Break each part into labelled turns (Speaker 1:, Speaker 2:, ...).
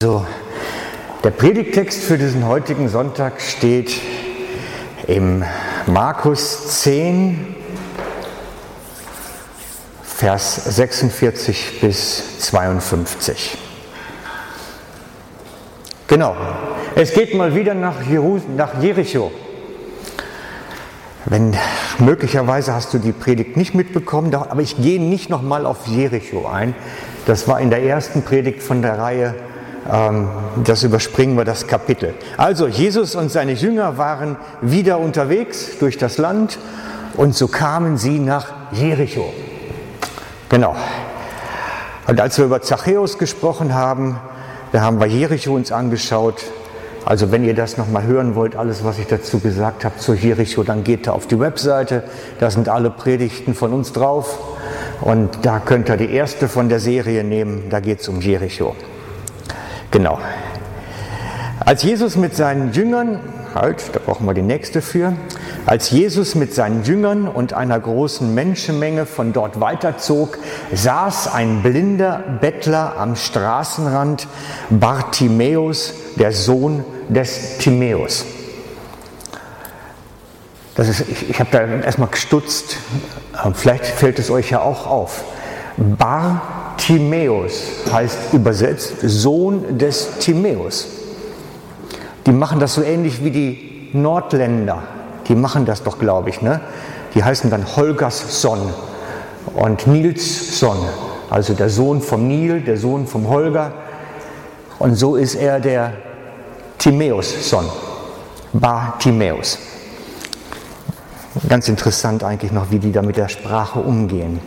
Speaker 1: So, der Predigtext für diesen heutigen Sonntag steht im Markus 10, Vers 46 bis 52. Genau, es geht mal wieder nach, Jerus nach Jericho. Wenn möglicherweise hast du die Predigt nicht mitbekommen, aber ich gehe nicht nochmal auf Jericho ein. Das war in der ersten Predigt von der Reihe das überspringen wir das Kapitel. Also Jesus und seine Jünger waren wieder unterwegs durch das Land und so kamen sie nach Jericho. Genau. Und als wir über Zachäus gesprochen haben, da haben wir Jericho uns angeschaut. Also wenn ihr das nochmal hören wollt, alles, was ich dazu gesagt habe zu Jericho, dann geht da auf die Webseite. Da sind alle Predigten von uns drauf. Und da könnt ihr die erste von der Serie nehmen. Da geht es um Jericho. Genau. Als Jesus mit seinen Jüngern, halt, da brauchen wir die nächste für, als Jesus mit seinen Jüngern und einer großen Menschenmenge von dort weiterzog, saß ein blinder Bettler am Straßenrand, Bartimäus, der Sohn des Timäus. Das ist, ich, ich habe da erstmal gestutzt, vielleicht fällt es euch ja auch auf. Bar Timäus heißt übersetzt Sohn des Timäus. Die machen das so ähnlich wie die Nordländer. Die machen das doch, glaube ich. Ne? Die heißen dann Holgersson und Nilsson. Also der Sohn vom Nil, der Sohn vom Holger. Und so ist er der Timäus-Son. Bar Timäus. Ganz interessant eigentlich noch, wie die da mit der Sprache umgehen.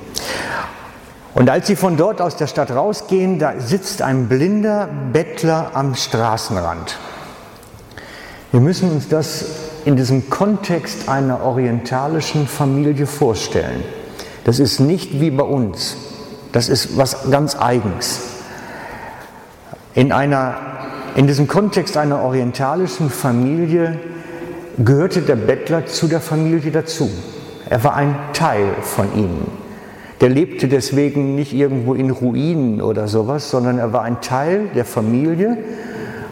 Speaker 1: Und als sie von dort aus der Stadt rausgehen, da sitzt ein blinder Bettler am Straßenrand. Wir müssen uns das in diesem Kontext einer orientalischen Familie vorstellen. Das ist nicht wie bei uns. Das ist was ganz Eigens. In, einer, in diesem Kontext einer orientalischen Familie gehörte der Bettler zu der Familie dazu. Er war ein Teil von ihnen. Der lebte deswegen nicht irgendwo in Ruinen oder sowas, sondern er war ein Teil der Familie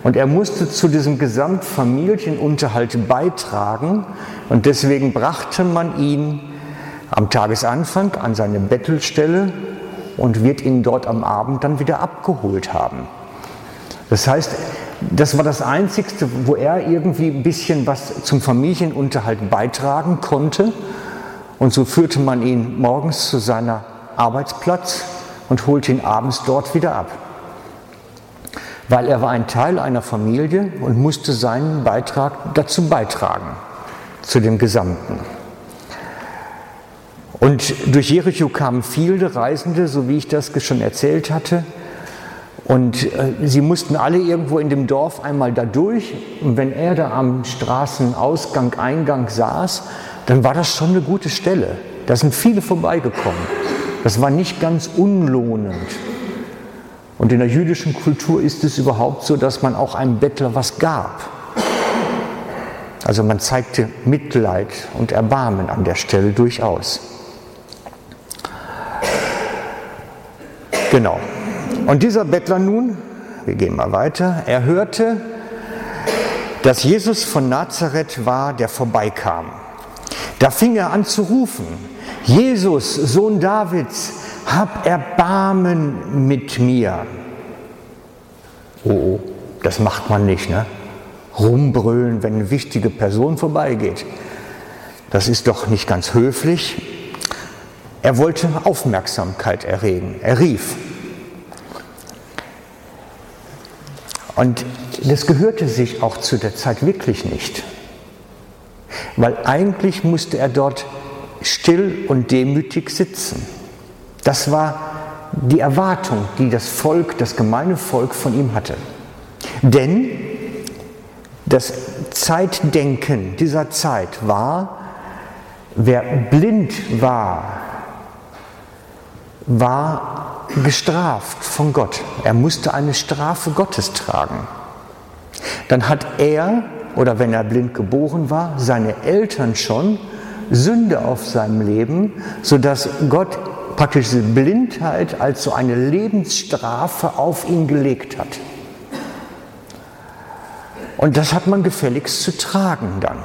Speaker 1: und er musste zu diesem Gesamtfamilienunterhalt beitragen und deswegen brachte man ihn am Tagesanfang an seine Bettelstelle und wird ihn dort am Abend dann wieder abgeholt haben. Das heißt, das war das Einzige, wo er irgendwie ein bisschen was zum Familienunterhalt beitragen konnte. Und so führte man ihn morgens zu seiner Arbeitsplatz und holte ihn abends dort wieder ab. Weil er war ein Teil einer Familie und musste seinen Beitrag dazu beitragen, zu dem Gesamten. Und durch Jericho kamen viele Reisende, so wie ich das schon erzählt hatte. Und äh, sie mussten alle irgendwo in dem Dorf einmal da durch. Und wenn er da am Straßenausgang, Eingang saß, dann war das schon eine gute Stelle. Da sind viele vorbeigekommen. Das war nicht ganz unlohnend. Und in der jüdischen Kultur ist es überhaupt so, dass man auch einem Bettler was gab. Also man zeigte Mitleid und Erbarmen an der Stelle durchaus. Genau. Und dieser Bettler nun, wir gehen mal weiter, er hörte, dass Jesus von Nazareth war, der vorbeikam. Da fing er an zu rufen, Jesus, Sohn Davids, hab Erbarmen mit mir. Oh, oh, das macht man nicht, ne? Rumbrüllen, wenn eine wichtige Person vorbeigeht. Das ist doch nicht ganz höflich. Er wollte Aufmerksamkeit erregen. Er rief. Und das gehörte sich auch zu der Zeit wirklich nicht weil eigentlich musste er dort still und demütig sitzen. Das war die Erwartung, die das Volk, das gemeine Volk von ihm hatte. Denn das Zeitdenken dieser Zeit war, wer blind war, war gestraft von Gott. Er musste eine Strafe Gottes tragen. Dann hat er oder wenn er blind geboren war, seine Eltern schon Sünde auf seinem Leben, sodass Gott praktisch diese Blindheit als so eine Lebensstrafe auf ihn gelegt hat. Und das hat man gefälligst zu tragen dann.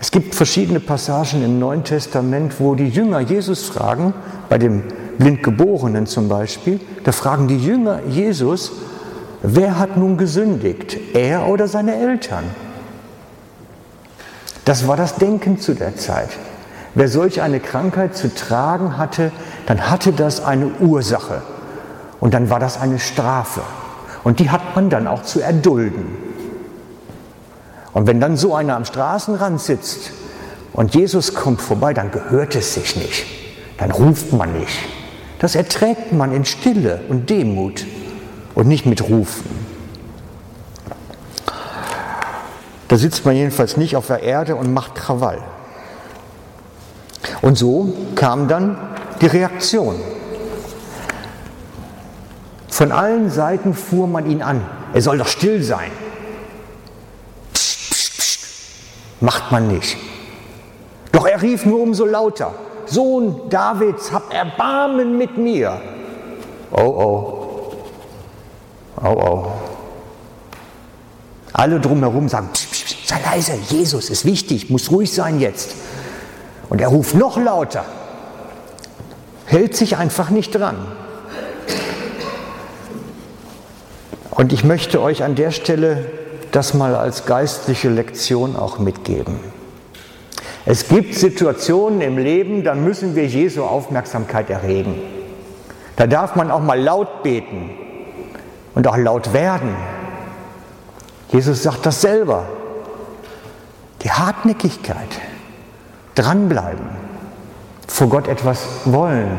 Speaker 1: Es gibt verschiedene Passagen im Neuen Testament, wo die Jünger Jesus fragen, bei dem Blindgeborenen zum Beispiel, da fragen die Jünger Jesus, wer hat nun gesündigt, er oder seine Eltern? Das war das Denken zu der Zeit. Wer solch eine Krankheit zu tragen hatte, dann hatte das eine Ursache. Und dann war das eine Strafe. Und die hat man dann auch zu erdulden. Und wenn dann so einer am Straßenrand sitzt und Jesus kommt vorbei, dann gehört es sich nicht. Dann ruft man nicht. Das erträgt man in Stille und Demut und nicht mit Rufen. Da sitzt man jedenfalls nicht auf der Erde und macht Krawall. Und so kam dann die Reaktion. Von allen Seiten fuhr man ihn an. Er soll doch still sein. Macht man nicht. Doch er rief nur umso lauter, Sohn Davids, hab Erbarmen mit mir. Oh oh, oh oh. Alle drumherum sagen, psch, psch, psch, sei leise, Jesus ist wichtig, muss ruhig sein jetzt. Und er ruft noch lauter, hält sich einfach nicht dran. Und ich möchte euch an der Stelle das mal als geistliche Lektion auch mitgeben. Es gibt Situationen im Leben, da müssen wir Jesu Aufmerksamkeit erregen. Da darf man auch mal laut beten und auch laut werden. Jesus sagt das selber. Die Hartnäckigkeit, dranbleiben, vor Gott etwas wollen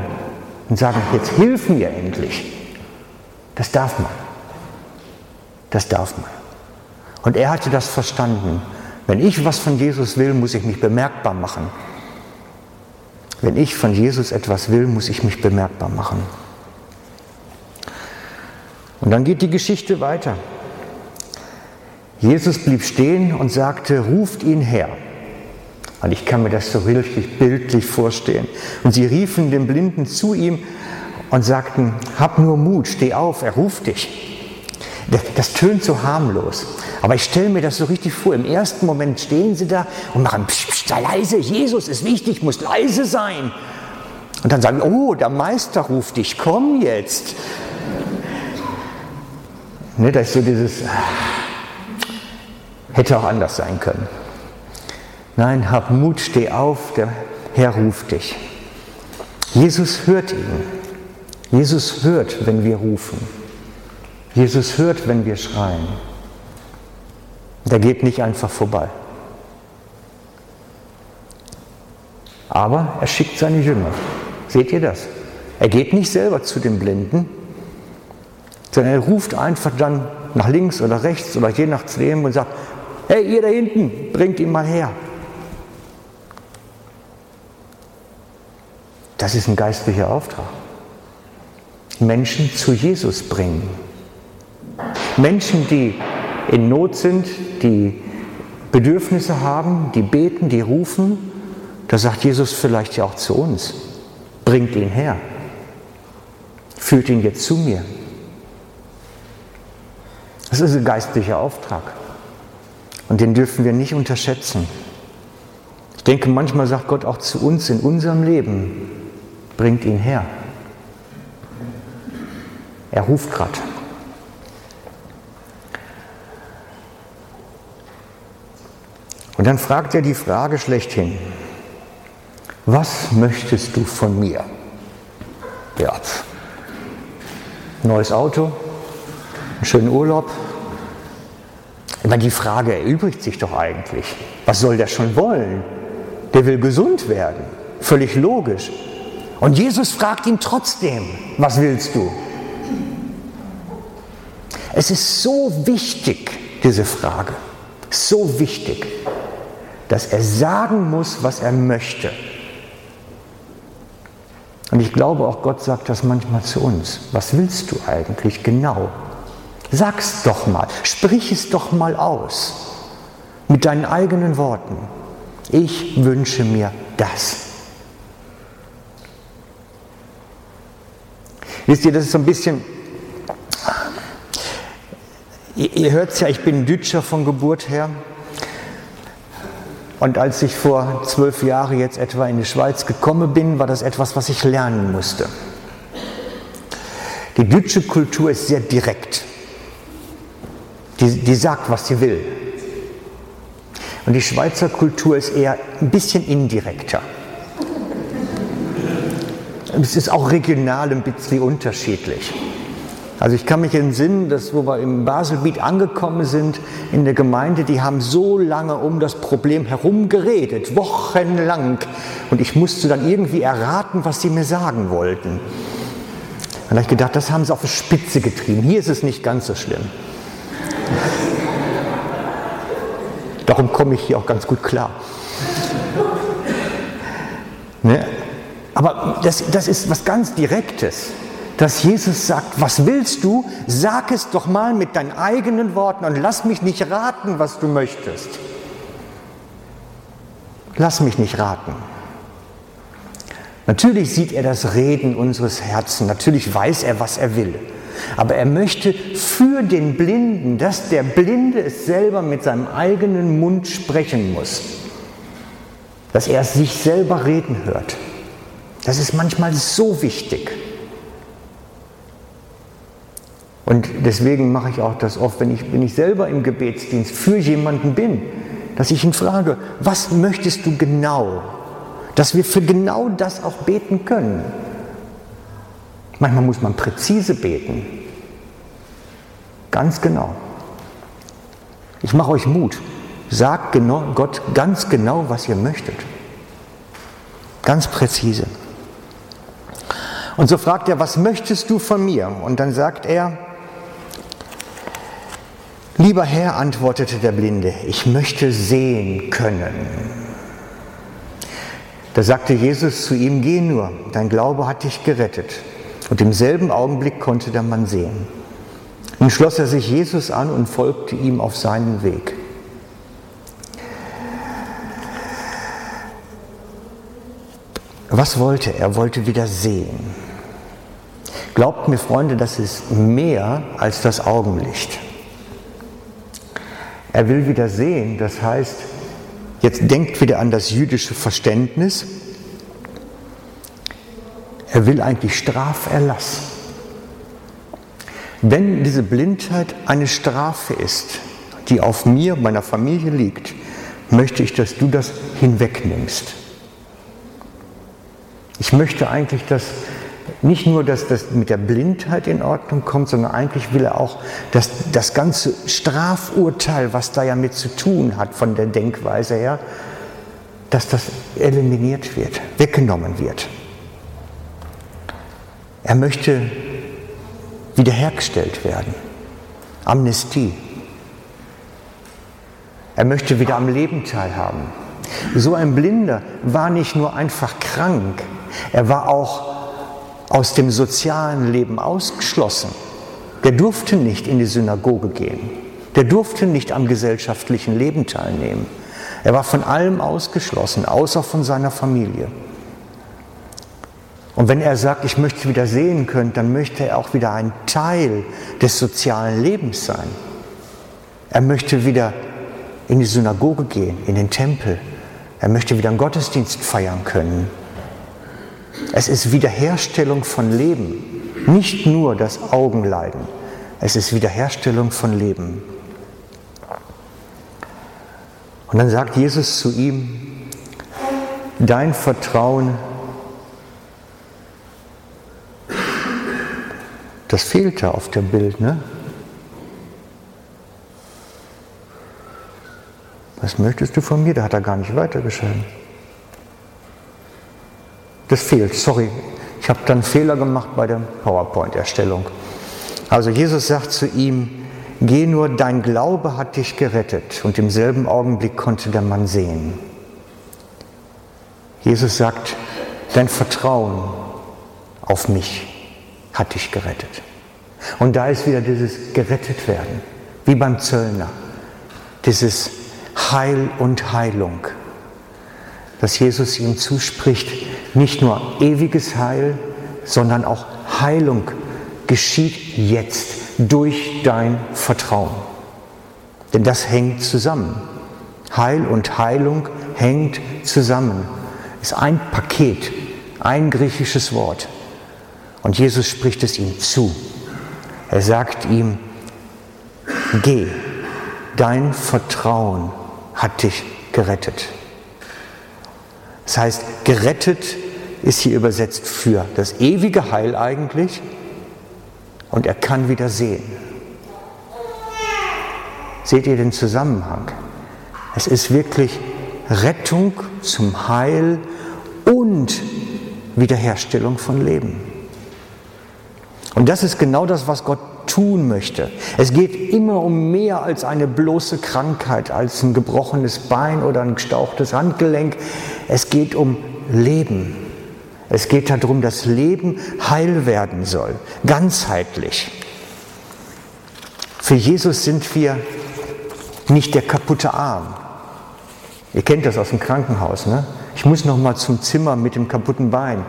Speaker 1: und sagen, jetzt hilf mir endlich. Das darf man. Das darf man. Und er hatte das verstanden. Wenn ich was von Jesus will, muss ich mich bemerkbar machen. Wenn ich von Jesus etwas will, muss ich mich bemerkbar machen. Und dann geht die Geschichte weiter. Jesus blieb stehen und sagte, ruft ihn her. Und ich kann mir das so richtig bildlich vorstellen. Und sie riefen dem Blinden zu ihm und sagten, hab nur Mut, steh auf, er ruft dich. Das, das tönt so harmlos. Aber ich stelle mir das so richtig vor. Im ersten Moment stehen sie da und machen psch, psch, sei leise, Jesus ist wichtig, muss leise sein. Und dann sagen, oh, der Meister ruft dich, komm jetzt. Ne, das ist so dieses, hätte auch anders sein können. Nein, hab Mut, steh auf, der Herr ruft dich. Jesus hört ihn. Jesus hört, wenn wir rufen. Jesus hört, wenn wir schreien. Der geht nicht einfach vorbei. Aber er schickt seine Jünger. Seht ihr das? Er geht nicht selber zu den Blinden, sondern er ruft einfach dann nach links oder rechts oder je nachdem und sagt, hey, ihr da hinten, bringt ihn mal her. Das ist ein geistlicher Auftrag. Menschen zu Jesus bringen. Menschen, die in Not sind, die Bedürfnisse haben, die beten, die rufen, da sagt Jesus vielleicht ja auch zu uns, bringt ihn her, führt ihn jetzt zu mir. Das ist ein geistlicher Auftrag und den dürfen wir nicht unterschätzen. Ich denke, manchmal sagt Gott auch zu uns in unserem Leben, bringt ihn her. Er ruft gerade. Und dann fragt er die Frage schlechthin, was möchtest du von mir? Ja, neues Auto, einen schönen Urlaub. Aber die Frage erübrigt sich doch eigentlich. Was soll der schon wollen? Der will gesund werden. Völlig logisch. Und Jesus fragt ihn trotzdem, was willst du? Es ist so wichtig, diese Frage. So wichtig dass er sagen muss, was er möchte. Und ich glaube, auch Gott sagt das manchmal zu uns. Was willst du eigentlich genau? Sag's doch mal, sprich es doch mal aus mit deinen eigenen Worten. Ich wünsche mir das. Wisst ihr, das ist so ein bisschen, Ihr, ihr hört es ja, ich bin Dütscher von Geburt her. Und als ich vor zwölf Jahren jetzt etwa in die Schweiz gekommen bin, war das etwas, was ich lernen musste. Die deutsche Kultur ist sehr direkt. Die, die sagt, was sie will. Und die Schweizer Kultur ist eher ein bisschen indirekter. Es ist auch regional ein bisschen unterschiedlich. Also ich kann mich entsinnen, dass wo wir im Baselbiet angekommen sind, in der Gemeinde, die haben so lange um das Problem herum geredet, wochenlang. Und ich musste dann irgendwie erraten, was sie mir sagen wollten. Und da habe ich gedacht, das haben sie auf die Spitze getrieben. Hier ist es nicht ganz so schlimm. Darum komme ich hier auch ganz gut klar. Ne? Aber das, das ist was ganz Direktes dass Jesus sagt, was willst du? Sag es doch mal mit deinen eigenen Worten und lass mich nicht raten, was du möchtest. Lass mich nicht raten. Natürlich sieht er das Reden unseres Herzens, natürlich weiß er, was er will. Aber er möchte für den Blinden, dass der Blinde es selber mit seinem eigenen Mund sprechen muss. Dass er es sich selber reden hört. Das ist manchmal so wichtig. Und deswegen mache ich auch das oft, wenn ich, wenn ich selber im Gebetsdienst für jemanden bin, dass ich ihn frage, was möchtest du genau? Dass wir für genau das auch beten können. Manchmal muss man präzise beten. Ganz genau. Ich mache euch Mut. Sagt genau, Gott ganz genau, was ihr möchtet. Ganz präzise. Und so fragt er, was möchtest du von mir? Und dann sagt er, Lieber Herr, antwortete der Blinde, ich möchte sehen können. Da sagte Jesus zu ihm, geh nur, dein Glaube hat dich gerettet. Und im selben Augenblick konnte der Mann sehen. Nun schloss er sich Jesus an und folgte ihm auf seinen Weg. Was wollte er? Er wollte wieder sehen. Glaubt mir, Freunde, das ist mehr als das Augenlicht. Er will wieder sehen, das heißt, jetzt denkt wieder an das jüdische Verständnis. Er will eigentlich Straferlass. Wenn diese Blindheit eine Strafe ist, die auf mir, meiner Familie liegt, möchte ich, dass du das hinwegnimmst. Ich möchte eigentlich, dass nicht nur, dass das mit der Blindheit in Ordnung kommt, sondern eigentlich will er auch, dass das ganze Strafurteil, was da ja mit zu tun hat von der Denkweise her, dass das eliminiert wird, weggenommen wird. Er möchte wiederhergestellt werden. Amnestie. Er möchte wieder am Leben teilhaben. So ein Blinder war nicht nur einfach krank, er war auch aus dem sozialen Leben ausgeschlossen. Der durfte nicht in die Synagoge gehen. Der durfte nicht am gesellschaftlichen Leben teilnehmen. Er war von allem ausgeschlossen, außer von seiner Familie. Und wenn er sagt, ich möchte wieder sehen können, dann möchte er auch wieder ein Teil des sozialen Lebens sein. Er möchte wieder in die Synagoge gehen, in den Tempel. Er möchte wieder einen Gottesdienst feiern können. Es ist Wiederherstellung von Leben, nicht nur das Augenleiden. Es ist Wiederherstellung von Leben. Und dann sagt Jesus zu ihm, dein Vertrauen, das fehlte auf dem Bild, ne? Was möchtest du von mir? Da hat er gar nicht weitergeschrieben. Das fehlt, sorry. Ich habe dann Fehler gemacht bei der PowerPoint-Erstellung. Also Jesus sagt zu ihm, geh nur, dein Glaube hat dich gerettet. Und im selben Augenblick konnte der Mann sehen. Jesus sagt, dein Vertrauen auf mich hat dich gerettet. Und da ist wieder dieses gerettet werden, wie beim Zöllner, dieses Heil und Heilung, dass Jesus ihm zuspricht, nicht nur ewiges Heil, sondern auch Heilung geschieht jetzt durch dein Vertrauen. Denn das hängt zusammen. Heil und Heilung hängt zusammen. Ist ein Paket, ein griechisches Wort. Und Jesus spricht es ihm zu. Er sagt ihm, geh, dein Vertrauen hat dich gerettet. Das heißt, gerettet ist hier übersetzt für das ewige Heil eigentlich und er kann wieder sehen. Seht ihr den Zusammenhang? Es ist wirklich Rettung zum Heil und Wiederherstellung von Leben. Und das ist genau das, was Gott tun möchte. Es geht immer um mehr als eine bloße Krankheit, als ein gebrochenes Bein oder ein gestauchtes Handgelenk. Es geht um Leben. Es geht darum, dass Leben heil werden soll, ganzheitlich. Für Jesus sind wir nicht der kaputte Arm. Ihr kennt das aus dem Krankenhaus, ne? Ich muss noch mal zum Zimmer mit dem kaputten Bein.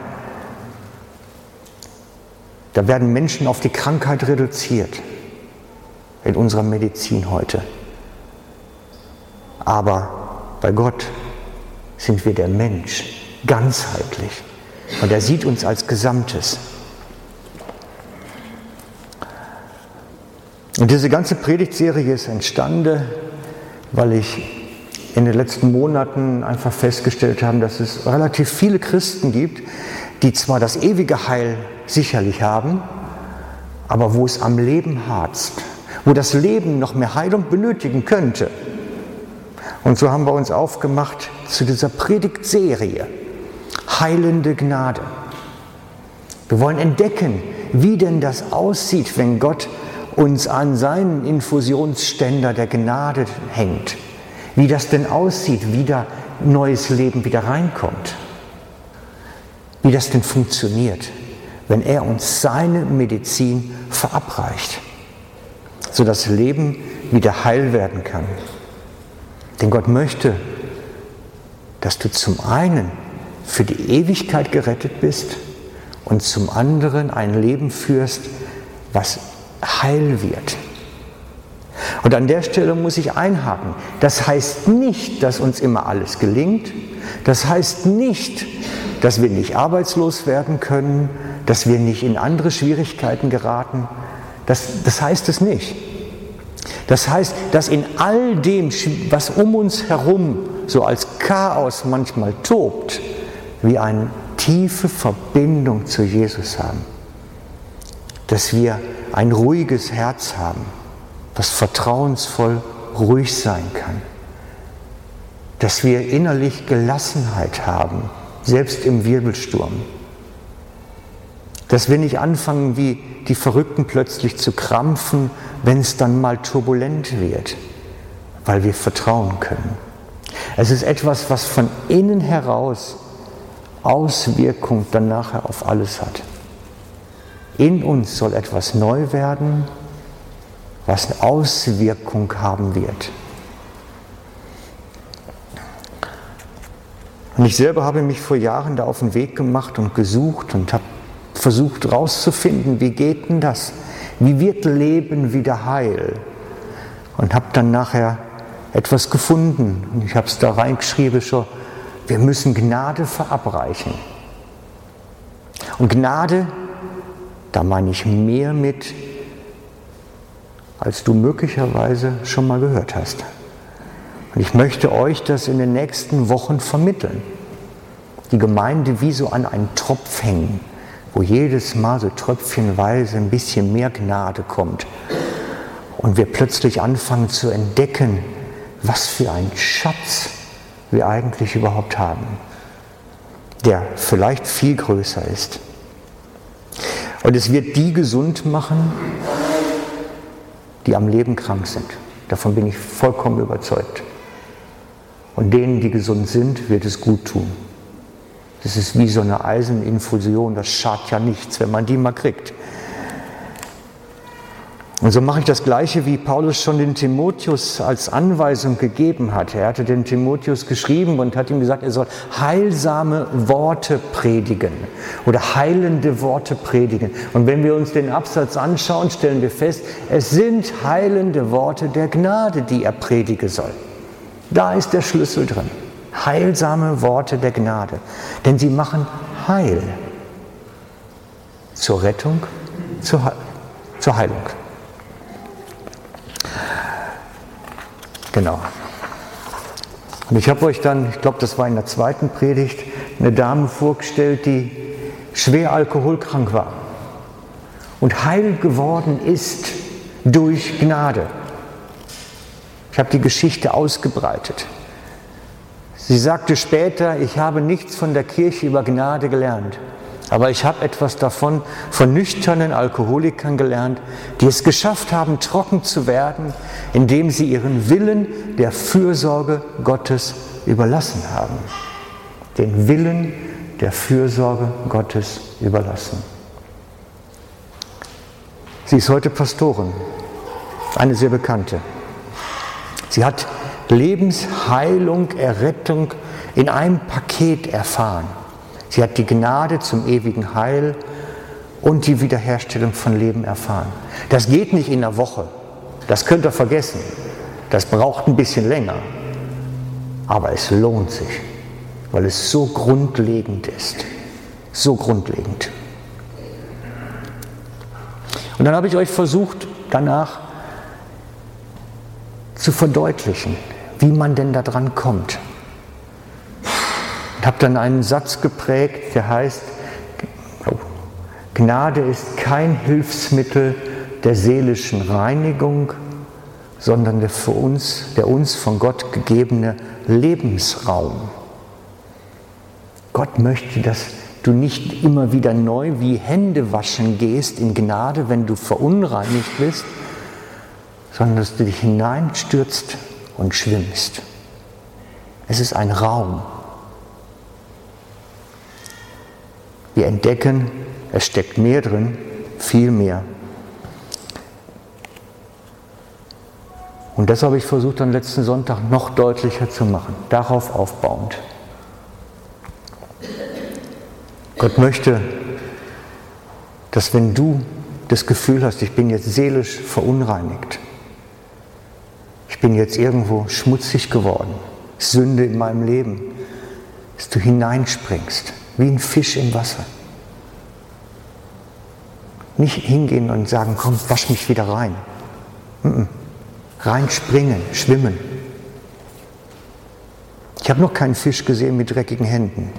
Speaker 1: Da werden Menschen auf die Krankheit reduziert in unserer Medizin heute. Aber bei Gott sind wir der Mensch, ganzheitlich. Und er sieht uns als Gesamtes. Und diese ganze Predigtserie ist entstanden, weil ich in den letzten Monaten einfach festgestellt habe, dass es relativ viele Christen gibt, die zwar das ewige Heil sicherlich haben, aber wo es am Leben harzt, wo das Leben noch mehr Heilung benötigen könnte. Und so haben wir uns aufgemacht zu dieser Predigtserie heilende Gnade. Wir wollen entdecken, wie denn das aussieht, wenn Gott uns an seinen Infusionsständer der Gnade hängt. Wie das denn aussieht, wie da neues Leben wieder reinkommt. Wie das denn funktioniert, wenn er uns seine Medizin verabreicht, sodass Leben wieder heil werden kann. Denn Gott möchte, dass du zum einen für die Ewigkeit gerettet bist und zum anderen ein Leben führst, was heil wird. Und an der Stelle muss ich einhaken. Das heißt nicht, dass uns immer alles gelingt. Das heißt nicht, dass wir nicht arbeitslos werden können, dass wir nicht in andere Schwierigkeiten geraten. Das, das heißt es nicht. Das heißt, dass in all dem, was um uns herum so als Chaos manchmal tobt, wir eine tiefe Verbindung zu Jesus haben. Dass wir ein ruhiges Herz haben, was vertrauensvoll ruhig sein kann. Dass wir innerlich Gelassenheit haben, selbst im Wirbelsturm. Dass wir nicht anfangen, wie die Verrückten plötzlich zu krampfen, wenn es dann mal turbulent wird, weil wir vertrauen können. Es ist etwas, was von innen heraus Auswirkung dann nachher auf alles hat. In uns soll etwas neu werden, was eine Auswirkung haben wird. Und ich selber habe mich vor Jahren da auf den Weg gemacht und gesucht und habe versucht herauszufinden, wie geht denn das? Wie wird Leben wieder heil? Und habe dann nachher etwas gefunden. Und ich habe es da reingeschrieben schon, wir müssen Gnade verabreichen. Und Gnade, da meine ich mehr mit, als du möglicherweise schon mal gehört hast. Und ich möchte euch das in den nächsten Wochen vermitteln. Die Gemeinde wie so an einen Tropf hängen, wo jedes Mal so tröpfchenweise ein bisschen mehr Gnade kommt. Und wir plötzlich anfangen zu entdecken, was für ein Schatz wir eigentlich überhaupt haben, der vielleicht viel größer ist. Und es wird die gesund machen, die am Leben krank sind. Davon bin ich vollkommen überzeugt. Und denen, die gesund sind, wird es gut tun. Das ist wie so eine Eiseninfusion, das schadet ja nichts, wenn man die mal kriegt. Und so mache ich das Gleiche, wie Paulus schon den Timotheus als Anweisung gegeben hat. Er hatte den Timotheus geschrieben und hat ihm gesagt, er soll heilsame Worte predigen oder heilende Worte predigen. Und wenn wir uns den Absatz anschauen, stellen wir fest, es sind heilende Worte der Gnade, die er predigen soll. Da ist der Schlüssel drin. Heilsame Worte der Gnade. Denn sie machen Heil. Zur Rettung, zur, Heilung. Genau. Und ich habe euch dann, ich glaube, das war in der zweiten Predigt, eine Dame vorgestellt, die schwer alkoholkrank war und heil geworden ist durch Gnade. Ich habe die Geschichte ausgebreitet. Sie sagte später, ich habe nichts von der Kirche über Gnade gelernt. Aber ich habe etwas davon von nüchternen Alkoholikern gelernt, die es geschafft haben, trocken zu werden, indem sie ihren Willen der Fürsorge Gottes überlassen haben. Den Willen der Fürsorge Gottes überlassen. Sie ist heute Pastorin, eine sehr bekannte. Sie hat Lebensheilung, Errettung in einem Paket erfahren. Sie hat die Gnade zum ewigen Heil und die Wiederherstellung von Leben erfahren. Das geht nicht in einer Woche. Das könnt ihr vergessen. Das braucht ein bisschen länger. Aber es lohnt sich, weil es so grundlegend ist. So grundlegend. Und dann habe ich euch versucht, danach zu verdeutlichen, wie man denn da dran kommt. Ich habe dann einen Satz geprägt, der heißt, Gnade ist kein Hilfsmittel der seelischen Reinigung, sondern der für uns, der uns von Gott gegebene Lebensraum. Gott möchte, dass du nicht immer wieder neu wie Hände waschen gehst in Gnade, wenn du verunreinigt bist, sondern dass du dich hineinstürzt und schwimmst. Es ist ein Raum. Wir entdecken, es steckt mehr drin, viel mehr. Und das habe ich versucht, am letzten Sonntag noch deutlicher zu machen, darauf aufbauend. Gott möchte, dass wenn du das Gefühl hast, ich bin jetzt seelisch verunreinigt, ich bin jetzt irgendwo schmutzig geworden, Sünde in meinem Leben, dass du hineinspringst, wie ein Fisch im Wasser. Nicht hingehen und sagen, komm, wasch mich wieder rein. Reinspringen, schwimmen. Ich habe noch keinen Fisch gesehen mit dreckigen Händen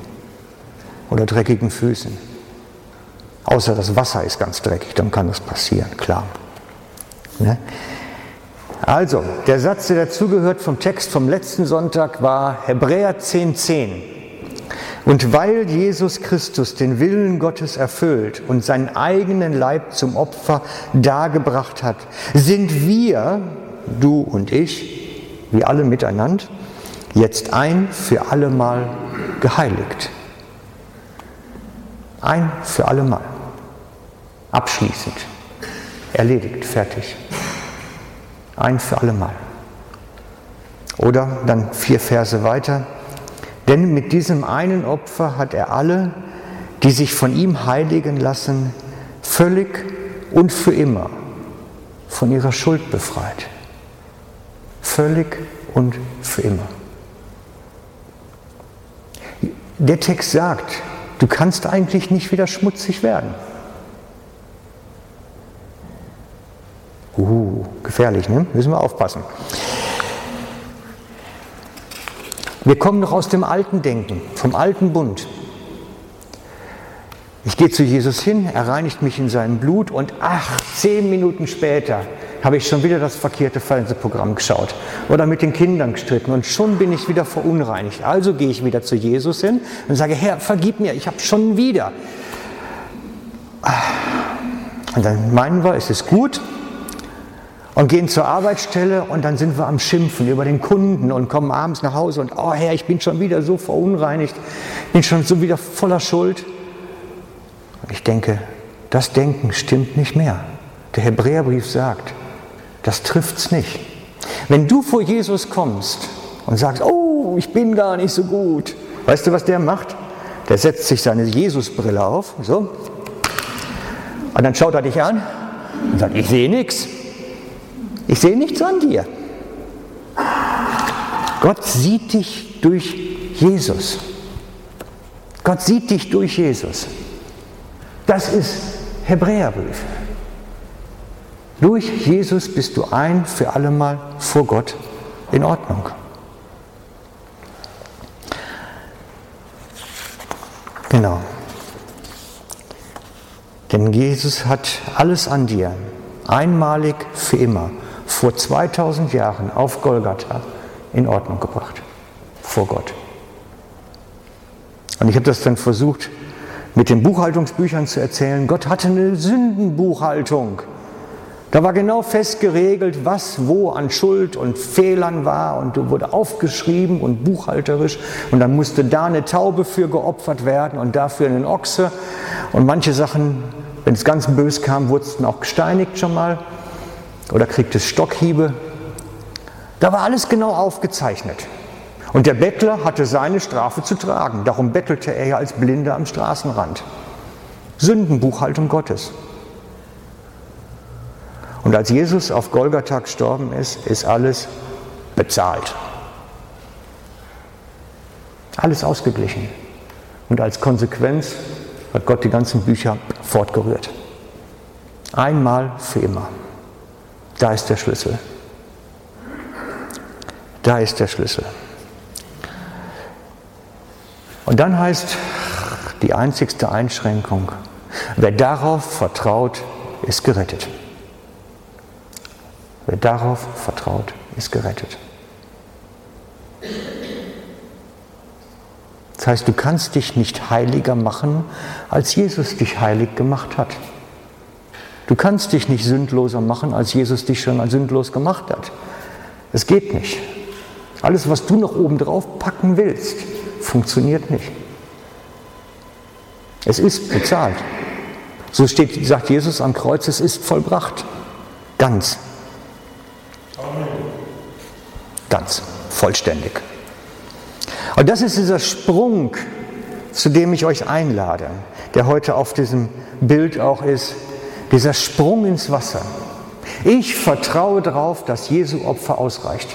Speaker 1: oder dreckigen Füßen. Außer das Wasser ist ganz dreckig, dann kann das passieren, klar. Ne? Also, der Satz, der dazugehört vom Text vom letzten Sonntag, war Hebräer 10,10. 10. Und weil Jesus Christus den Willen Gottes erfüllt und seinen eigenen Leib zum Opfer dargebracht hat, sind wir, du und ich, wir alle miteinander, jetzt ein für allemal geheiligt. Ein für allemal. Abschließend. Erledigt, fertig. Ein für allemal. Oder dann vier Verse weiter. Denn mit diesem einen Opfer hat er alle, die sich von ihm heiligen lassen, völlig und für immer von ihrer Schuld befreit. Völlig und für immer. Der Text sagt, du kannst eigentlich nicht wieder schmutzig werden. Uh, gefährlich, ne? Müssen wir aufpassen. Wir kommen noch aus dem alten Denken, vom alten Bund. Ich gehe zu Jesus hin, er reinigt mich in seinem Blut und ach, zehn Minuten später habe ich schon wieder das verkehrte Fernsehprogramm geschaut oder mit den Kindern gestritten und schon bin ich wieder verunreinigt. Also gehe ich wieder zu Jesus hin und sage, Herr, vergib mir, ich habe schon wieder. Und dann meinen wir, es ist gut, und gehen zur Arbeitsstelle und dann sind wir am Schimpfen über den Kunden und kommen abends nach Hause und, oh Herr, ich bin schon wieder so verunreinigt, bin schon so wieder voller Schuld. Und ich denke, das Denken stimmt nicht mehr. Der Hebräerbrief sagt, das trifft's nicht. Wenn du vor Jesus kommst und sagst, oh, ich bin gar nicht so gut, weißt du, was der macht? Der setzt sich seine Jesusbrille auf, so, und dann schaut er dich an und sagt, ich sehe nichts. Ich sehe nichts an dir. Gott sieht dich durch Jesus. Gott sieht dich durch Jesus. Das ist Hebräerbrief. Durch Jesus bist du ein für allemal vor Gott in Ordnung. Genau. Denn Jesus hat alles an dir, einmalig für immer, vor 2000 Jahren auf Golgatha in Ordnung gebracht, vor Gott. Und ich habe das dann versucht, mit den Buchhaltungsbüchern zu erzählen. Gott hatte eine Sündenbuchhaltung. Da war genau fest geregelt, was wo an Schuld und Fehlern war und wurde aufgeschrieben und buchhalterisch und dann musste da eine Taube für geopfert werden und dafür einen Ochse und manche Sachen, wenn es ganz bös kam, wurdest du auch gesteinigt schon mal oder kriegtest Stockhiebe. Da war alles genau aufgezeichnet. Und der Bettler hatte seine Strafe zu tragen. Darum bettelte er ja als Blinder am Straßenrand. Sündenbuchhaltung Gottes. Und als Jesus auf Golgatha gestorben ist, ist alles bezahlt. Alles ausgeglichen. Und als Konsequenz hat Gott die ganzen Bücher fortgerührt. Einmal für immer. Da ist der Schlüssel. Da ist der Schlüssel. Und dann heißt die einzigste Einschränkung, wer darauf vertraut, ist gerettet. Wer darauf vertraut, ist gerettet. Das heißt, du kannst dich nicht heiliger machen, als Jesus dich heilig gemacht hat. Du kannst dich nicht sündloser machen, als Jesus dich schon sündlos gemacht hat. Es geht nicht. Alles, was du noch oben drauf packen willst, funktioniert nicht. Es ist bezahlt. So steht, sagt Jesus am Kreuz, es ist vollbracht. Ganz. Ganz. Vollständig. Und das ist dieser Sprung, zu dem ich euch einlade, der heute auf diesem Bild auch ist, dieser Sprung ins Wasser. Ich vertraue darauf, dass Jesu Opfer ausreicht.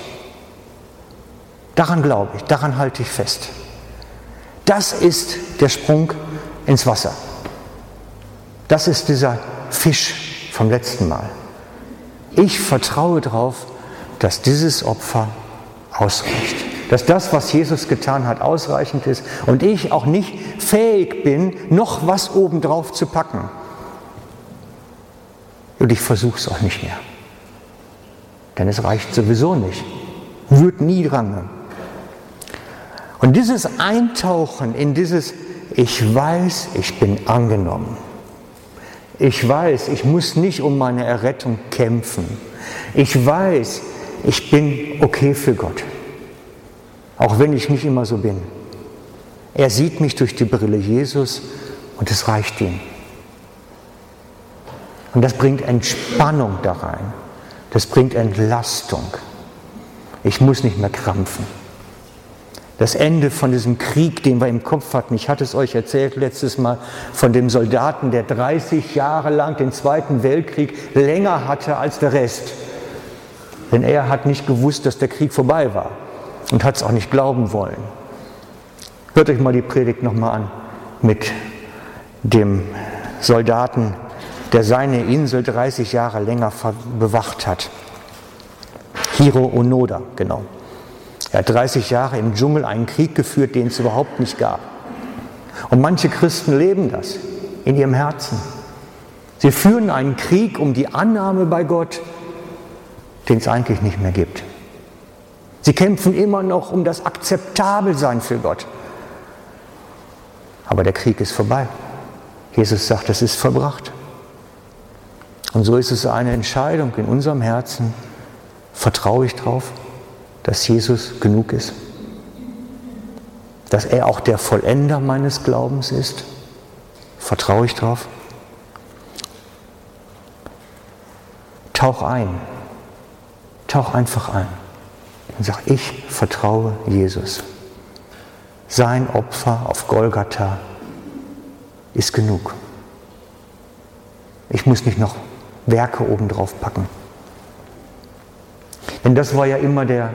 Speaker 1: Daran glaube ich, daran halte ich fest. Das ist der Sprung ins Wasser. Das ist dieser Fisch vom letzten Mal. Ich vertraue darauf, dass dieses Opfer ausreicht. Dass das, was Jesus getan hat, ausreichend ist und ich auch nicht fähig bin, noch was obendrauf zu packen. Und ich versuche es auch nicht mehr. Denn es reicht sowieso nicht. Wird nie dran. Und dieses Eintauchen in dieses, ich weiß, ich bin angenommen. Ich weiß, ich muss nicht um meine Errettung kämpfen. Ich weiß, ich bin okay für Gott. Auch wenn ich nicht immer so bin. Er sieht mich durch die Brille Jesus und es reicht ihm. Und das bringt Entspannung da rein. Das bringt Entlastung. Ich muss nicht mehr krampfen das Ende von diesem Krieg, den wir im Kopf hatten. Ich hatte es euch erzählt letztes Mal von dem Soldaten, der 30 Jahre lang den Zweiten Weltkrieg länger hatte als der Rest. Denn er hat nicht gewusst, dass der Krieg vorbei war und hat es auch nicht glauben wollen. Hört euch mal die Predigt nochmal an mit dem Soldaten, der seine Insel 30 Jahre länger bewacht hat. Hiro Onoda, genau. Er hat 30 Jahre im Dschungel einen Krieg geführt, den es überhaupt nicht gab. Und manche Christen leben das in ihrem Herzen. Sie führen einen Krieg um die Annahme bei Gott, den es eigentlich nicht mehr gibt. Sie kämpfen immer noch um das Akzeptabelsein für Gott. Aber der Krieg ist vorbei. Jesus sagt, es ist vollbracht. Und so ist es eine Entscheidung in unserem Herzen. Vertraue ich drauf? dass Jesus genug ist, dass er auch der Vollender meines Glaubens ist. Vertraue ich drauf? tauch ein. Tauch einfach ein und sag, ich vertraue Jesus. Sein Opfer auf Golgatha ist genug. Ich muss nicht noch Werke obendrauf packen. Denn das war ja immer der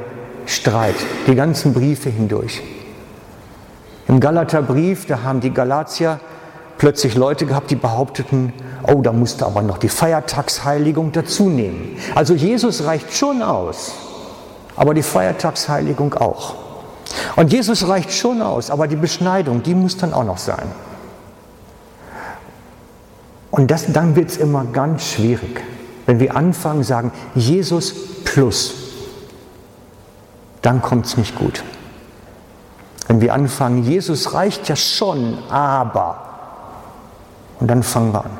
Speaker 1: Streit, die ganzen Briefe hindurch. Im Galaterbrief, da haben die Galatier plötzlich Leute gehabt, die behaupteten, oh, da musste aber noch die Feiertagsheiligung dazu nehmen. Also Jesus reicht schon aus, aber die Feiertagsheiligung auch. Und Jesus reicht schon aus, aber die Beschneidung, die muss dann auch noch sein. Und das, dann wird es immer ganz schwierig, wenn wir anfangen sagen, Jesus plus, dann kommt es nicht gut. Wenn wir anfangen, Jesus reicht ja schon, aber, und dann fangen wir an.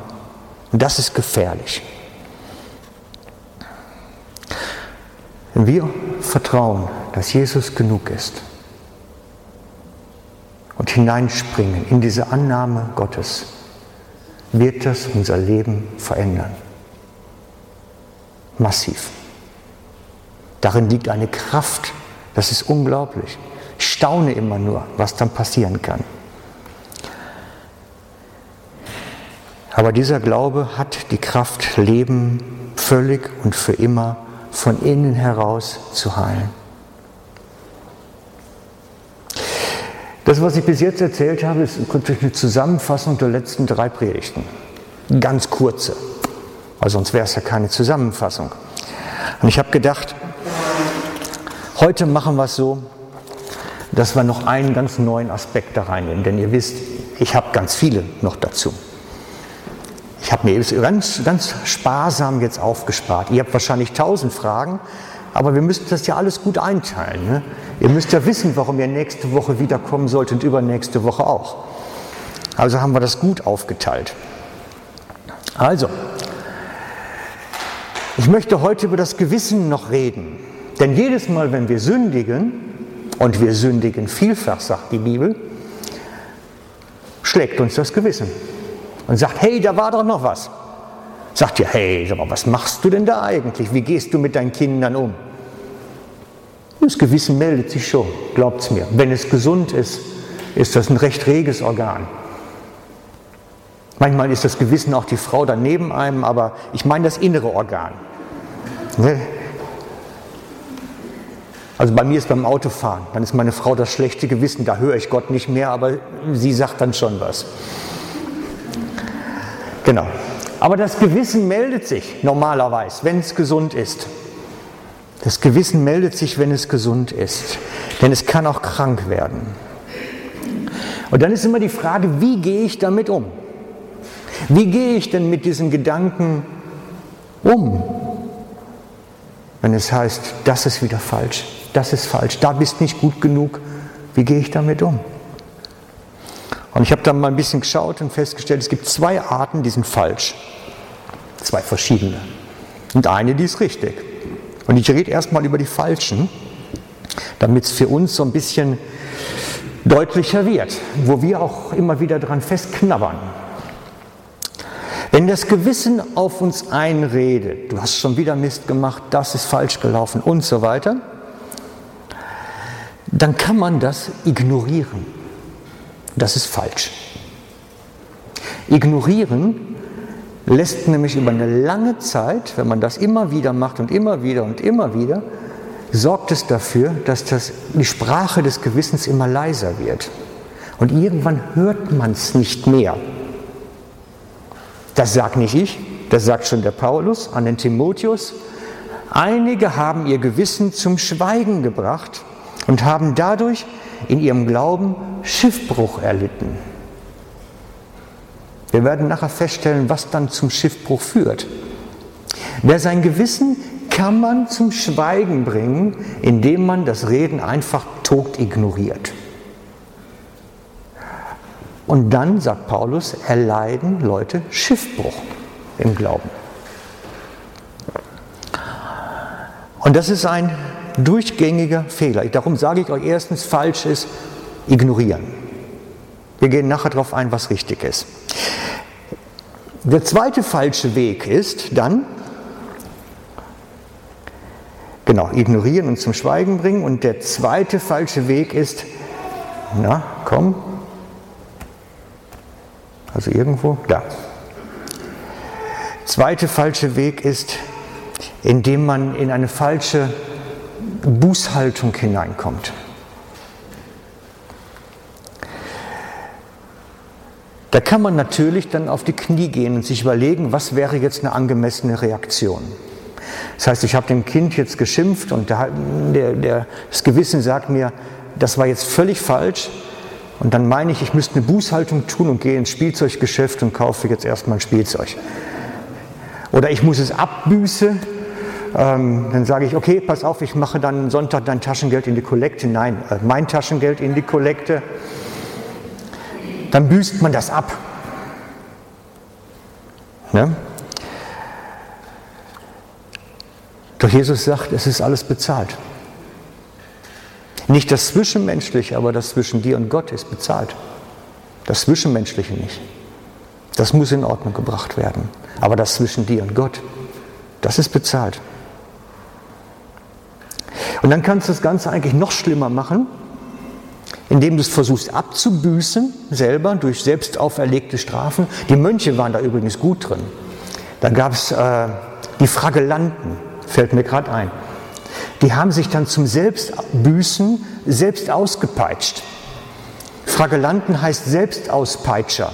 Speaker 1: Und das ist gefährlich. Wenn wir vertrauen, dass Jesus genug ist und hineinspringen in diese Annahme Gottes, wird das unser Leben verändern. Massiv. Darin liegt eine Kraft, das ist unglaublich. Ich staune immer nur, was dann passieren kann. Aber dieser Glaube hat die Kraft, Leben völlig und für immer von innen heraus zu heilen. Das, was ich bis jetzt erzählt habe, ist eine Zusammenfassung der letzten drei Predigten. Ganz kurze, weil sonst wäre es ja keine Zusammenfassung. Und ich habe gedacht, heute machen wir es so, dass wir noch einen ganz neuen Aspekt da reinnehmen. Denn ihr wisst, ich habe ganz viele noch dazu. Ich habe mir ganz, ganz sparsam jetzt aufgespart. Ihr habt wahrscheinlich tausend Fragen, aber wir müssen das ja alles gut einteilen. Ne? Ihr müsst ja wissen, warum ihr nächste Woche wiederkommen sollt und übernächste Woche auch. Also haben wir das gut aufgeteilt. Also, ich möchte heute über das Gewissen noch reden. Denn jedes Mal, wenn wir sündigen, und wir sündigen vielfach, sagt die Bibel, schlägt uns das Gewissen und sagt, hey, da war doch noch was. Sagt ihr, hey, mal, was machst du denn da eigentlich? Wie gehst du mit deinen Kindern um? Das Gewissen meldet sich schon, glaubt es mir. Wenn es gesund ist, ist das ein recht reges Organ. Manchmal ist das Gewissen auch die Frau daneben einem, aber ich meine das innere Organ. Ne? Also bei mir ist beim Autofahren, dann ist meine Frau das schlechte Gewissen, da höre ich Gott nicht mehr, aber sie sagt dann schon was. Genau. Aber das Gewissen meldet sich normalerweise, wenn es gesund ist. Das Gewissen meldet sich, wenn es gesund ist. Denn es kann auch krank werden. Und dann ist immer die Frage, wie gehe ich damit um? Wie gehe ich denn mit diesen Gedanken um? Wenn es heißt, das ist wieder falsch, das ist falsch, da bist nicht gut genug. Wie gehe ich damit um? Und ich habe dann mal ein bisschen geschaut und festgestellt, es gibt zwei Arten, die sind falsch. Zwei verschiedene. Und eine, die ist richtig. Und ich rede erstmal über die falschen, damit es für uns so ein bisschen deutlicher wird, wo wir auch immer wieder dran festknabbern. Wenn das Gewissen auf uns einredet, du hast schon wieder Mist gemacht, das ist falsch gelaufen und so weiter, dann kann man das ignorieren. Das ist falsch. Ignorieren lässt nämlich über eine lange Zeit, wenn man das immer wieder macht und immer wieder und immer wieder, sorgt es dafür, dass das, die Sprache des Gewissens immer leiser wird. Und irgendwann hört man es nicht mehr. Das sagt nicht ich, das sagt schon der Paulus an den Timotheus. Einige haben ihr Gewissen zum Schweigen gebracht und haben dadurch in ihrem Glauben Schiffbruch erlitten. Wir werden nachher feststellen, was dann zum Schiffbruch führt. Wer sein Gewissen kann man zum Schweigen bringen, indem man das Reden einfach tot ignoriert. Und dann, sagt Paulus, erleiden Leute Schiffbruch im Glauben. Und das ist ein durchgängiger Fehler. Darum sage ich euch erstens, falsch ist, ignorieren. Wir gehen nachher darauf ein, was richtig ist. Der zweite falsche Weg ist dann, Genau, ignorieren und zum Schweigen bringen. Und der zweite falsche Weg ist, na, komm, also irgendwo, da. Zweite falsche Weg ist, indem man in eine falsche Bußhaltung hineinkommt. Da kann man natürlich dann auf die Knie gehen und sich überlegen, was wäre jetzt eine angemessene Reaktion. Das heißt, ich habe dem Kind jetzt geschimpft und der, der, das Gewissen sagt mir, das war jetzt völlig falsch. Und dann meine ich, ich müsste eine Bußhaltung tun und gehe ins Spielzeuggeschäft und kaufe jetzt erstmal ein Spielzeug. Oder ich muss es abbüßen. Ähm, dann sage ich, okay, pass auf, ich mache dann Sonntag dein Taschengeld in die Kollekte. Nein, äh, mein Taschengeld in die Kollekte dann büßt man das ab. Ne? Doch Jesus sagt, es ist alles bezahlt. Nicht das Zwischenmenschliche, aber das zwischen dir und Gott ist bezahlt. Das Zwischenmenschliche nicht. Das muss in Ordnung gebracht werden. Aber das zwischen dir und Gott, das ist bezahlt. Und dann kannst du das Ganze eigentlich noch schlimmer machen, indem du es versuchst abzubüßen, selber durch selbst auferlegte Strafen. Die Mönche waren da übrigens gut drin. Da gab es äh, die Fragelanten, fällt mir gerade ein. Die haben sich dann zum Selbstbüßen selbst ausgepeitscht. Fragelanten heißt Selbstauspeitscher.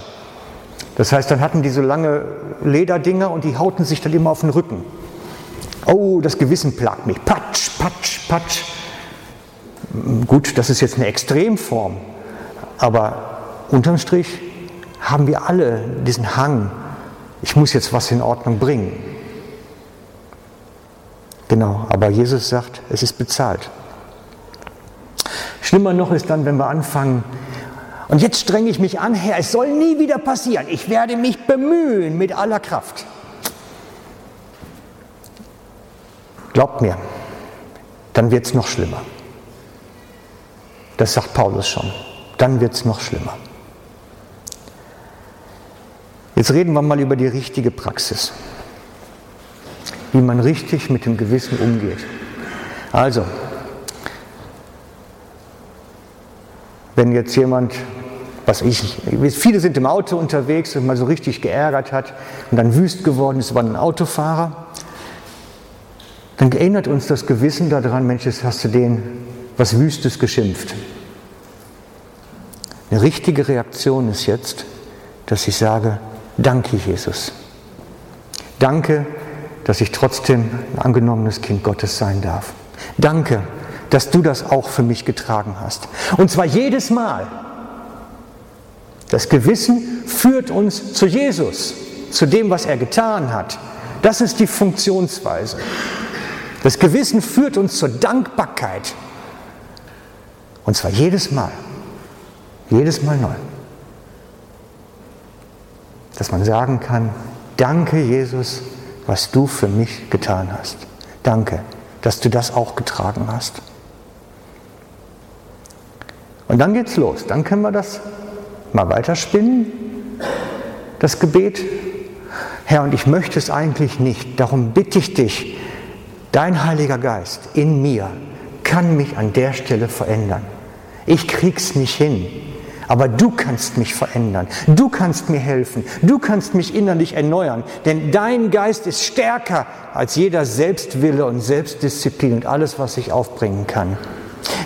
Speaker 1: Das heißt, dann hatten die so lange Lederdinger und die hauten sich dann immer auf den Rücken. Oh, das Gewissen plagt mich. Patsch, patsch, patsch. Gut, das ist jetzt eine Extremform, aber unterm Strich haben wir alle diesen Hang, ich muss jetzt was in Ordnung bringen. Genau, aber Jesus sagt, es ist bezahlt. Schlimmer noch ist dann, wenn wir anfangen, und jetzt strenge ich mich an, Herr, es soll nie wieder passieren, ich werde mich bemühen mit aller Kraft. Glaubt mir, dann wird es noch schlimmer. Das sagt Paulus schon. Dann wird es noch schlimmer. Jetzt reden wir mal über die richtige Praxis, wie man richtig mit dem Gewissen umgeht. Also, wenn jetzt jemand, was ich, viele sind im Auto unterwegs und mal so richtig geärgert hat und dann wüst geworden ist, war ein Autofahrer, dann erinnert uns das Gewissen daran, Mensch, jetzt hast du den was Wüstes geschimpft. Eine richtige Reaktion ist jetzt, dass ich sage, danke Jesus. Danke, dass ich trotzdem ein angenommenes Kind Gottes sein darf. Danke, dass du das auch für mich getragen hast. Und zwar jedes Mal. Das Gewissen führt uns zu Jesus, zu dem, was er getan hat. Das ist die Funktionsweise. Das Gewissen führt uns zur Dankbarkeit. Und zwar jedes Mal. Jedes Mal neu. Dass man sagen kann, danke Jesus, was du für mich getan hast. Danke, dass du das auch getragen hast. Und dann geht's los. Dann können wir das mal weiterspinnen, das Gebet. Herr, und ich möchte es eigentlich nicht. Darum bitte ich dich, dein Heiliger Geist in mir kann mich an der Stelle verändern. Ich krieg's nicht hin. Aber du kannst mich verändern. Du kannst mir helfen. Du kannst mich innerlich erneuern. Denn dein Geist ist stärker als jeder Selbstwille und Selbstdisziplin und alles, was ich aufbringen kann.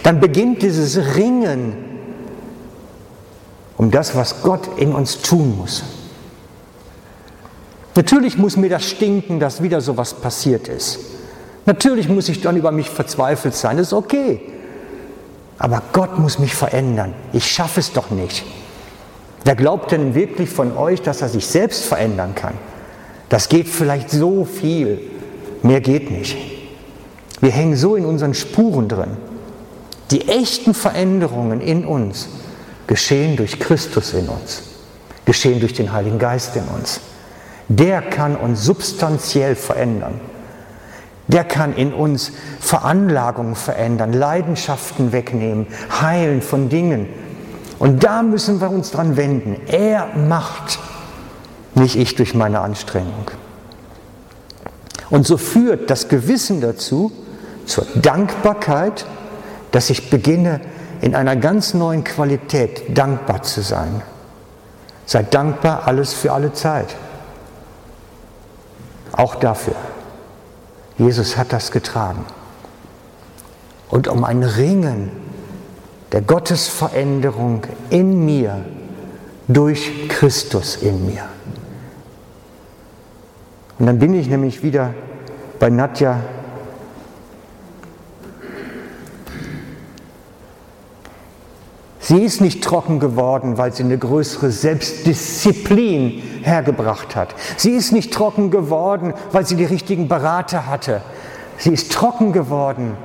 Speaker 1: Dann beginnt dieses Ringen um das, was Gott in uns tun muss. Natürlich muss mir das stinken, dass wieder so was passiert ist. Natürlich muss ich dann über mich verzweifelt sein. Das ist okay. Aber Gott muss mich verändern. Ich schaffe es doch nicht. Wer glaubt denn wirklich von euch, dass er sich selbst verändern kann? Das geht vielleicht so viel. Mehr geht nicht. Wir hängen so in unseren Spuren drin. Die echten Veränderungen in uns geschehen durch Christus in uns, geschehen durch den Heiligen Geist in uns. Der kann uns substanziell verändern. Der kann in uns Veranlagungen verändern, Leidenschaften wegnehmen, heilen von Dingen. Und da müssen wir uns dran wenden. Er macht, nicht ich durch meine Anstrengung. Und so führt das Gewissen dazu, zur Dankbarkeit, dass ich beginne, in einer ganz neuen Qualität dankbar zu sein. Seid dankbar, alles für alle Zeit. Auch dafür. Jesus hat das getragen. Und um ein Ringen der Gottesveränderung in mir, durch Christus in mir. Und dann bin ich nämlich wieder bei Nadja. Sie ist nicht trocken geworden, weil sie eine größere Selbstdisziplin hergebracht hat. Sie ist nicht trocken geworden, weil sie die richtigen Berater hatte. Sie ist trocken geworden,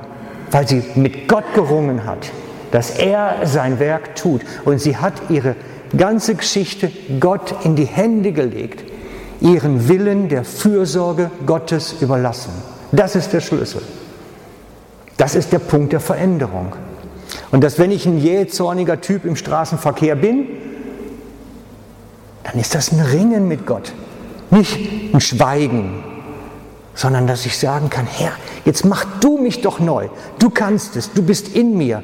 Speaker 1: weil sie mit Gott gerungen hat, dass er sein Werk tut. Und sie hat ihre ganze Geschichte Gott in die Hände gelegt, ihren Willen der Fürsorge Gottes überlassen. Das ist der Schlüssel. Das ist der Punkt der Veränderung. Und dass wenn ich ein jähzorniger Typ im Straßenverkehr bin, dann ist das ein Ringen mit Gott. Nicht ein Schweigen, sondern dass ich sagen kann, Herr, jetzt mach du mich doch neu. Du kannst es, du bist in mir.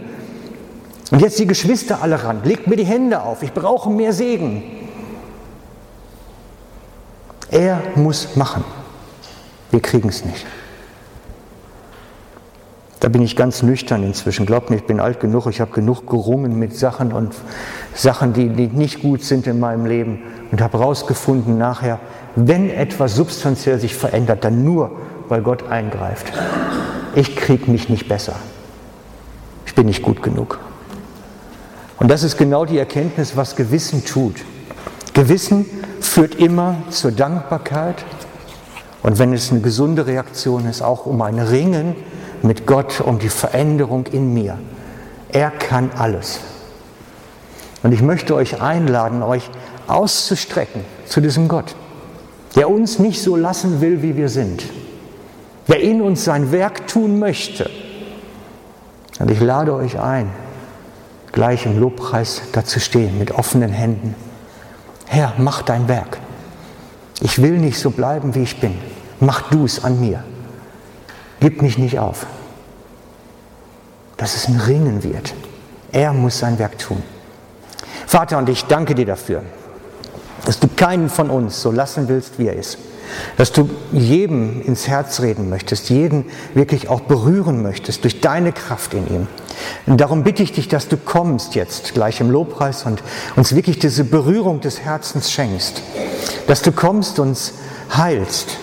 Speaker 1: Und jetzt die Geschwister alle ran, legt mir die Hände auf, ich brauche mehr Segen. Er muss machen. Wir kriegen es nicht. Da bin ich ganz nüchtern inzwischen. Glaubt mir, ich bin alt genug, ich habe genug gerungen mit Sachen und Sachen, die, die nicht gut sind in meinem Leben und habe herausgefunden nachher, wenn etwas substanziell sich verändert, dann nur, weil Gott eingreift. Ich kriege mich nicht besser. Ich bin nicht gut genug. Und das ist genau die Erkenntnis, was Gewissen tut. Gewissen führt immer zur Dankbarkeit und wenn es eine gesunde Reaktion ist, auch um ein Ringen mit Gott, um die Veränderung in mir. Er kann alles. Und ich möchte euch einladen, euch auszustrecken zu diesem Gott, der uns nicht so lassen will, wie wir sind, der in uns sein Werk tun möchte. Und ich lade euch ein, gleich im Lobpreis dazu stehen mit offenen Händen. Herr, mach dein Werk. Ich will nicht so bleiben, wie ich bin. Mach du es an mir. Gib mich nicht auf. Dass es ein Ringen wird. Er muss sein Werk tun. Vater, und ich danke dir dafür, dass du keinen von uns so lassen willst, wie er ist dass du jedem ins Herz reden möchtest, jeden wirklich auch berühren möchtest durch deine Kraft in ihm. Und darum bitte ich dich, dass du kommst jetzt gleich im Lobpreis und uns wirklich diese Berührung des Herzens schenkst, dass du kommst, uns heilst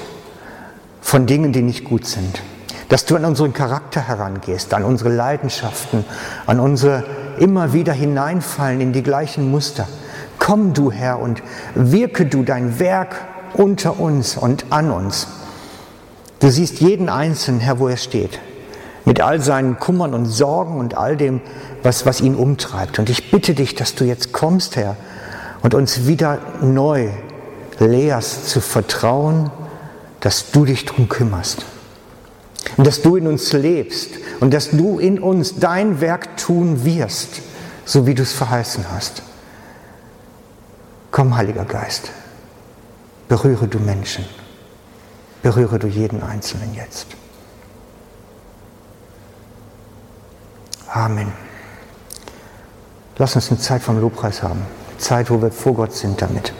Speaker 1: von Dingen, die nicht gut sind, dass du an unseren Charakter herangehst, an unsere Leidenschaften, an unsere immer wieder hineinfallen in die gleichen Muster. Komm du Herr und wirke du dein Werk unter uns und an uns. Du siehst jeden Einzelnen, Herr, wo er steht, mit all seinen Kummern und Sorgen und all dem, was, was ihn umtreibt. Und ich bitte dich, dass du jetzt kommst, Herr, und uns wieder neu lehrst zu vertrauen, dass du dich darum kümmerst. Und dass du in uns lebst und dass du in uns dein Werk tun wirst, so wie du es verheißen hast. Komm, Heiliger Geist. Berühre du Menschen. Berühre du jeden Einzelnen jetzt. Amen. Lass uns eine Zeit vom Lobpreis haben. Zeit, wo wir vor Gott sind damit.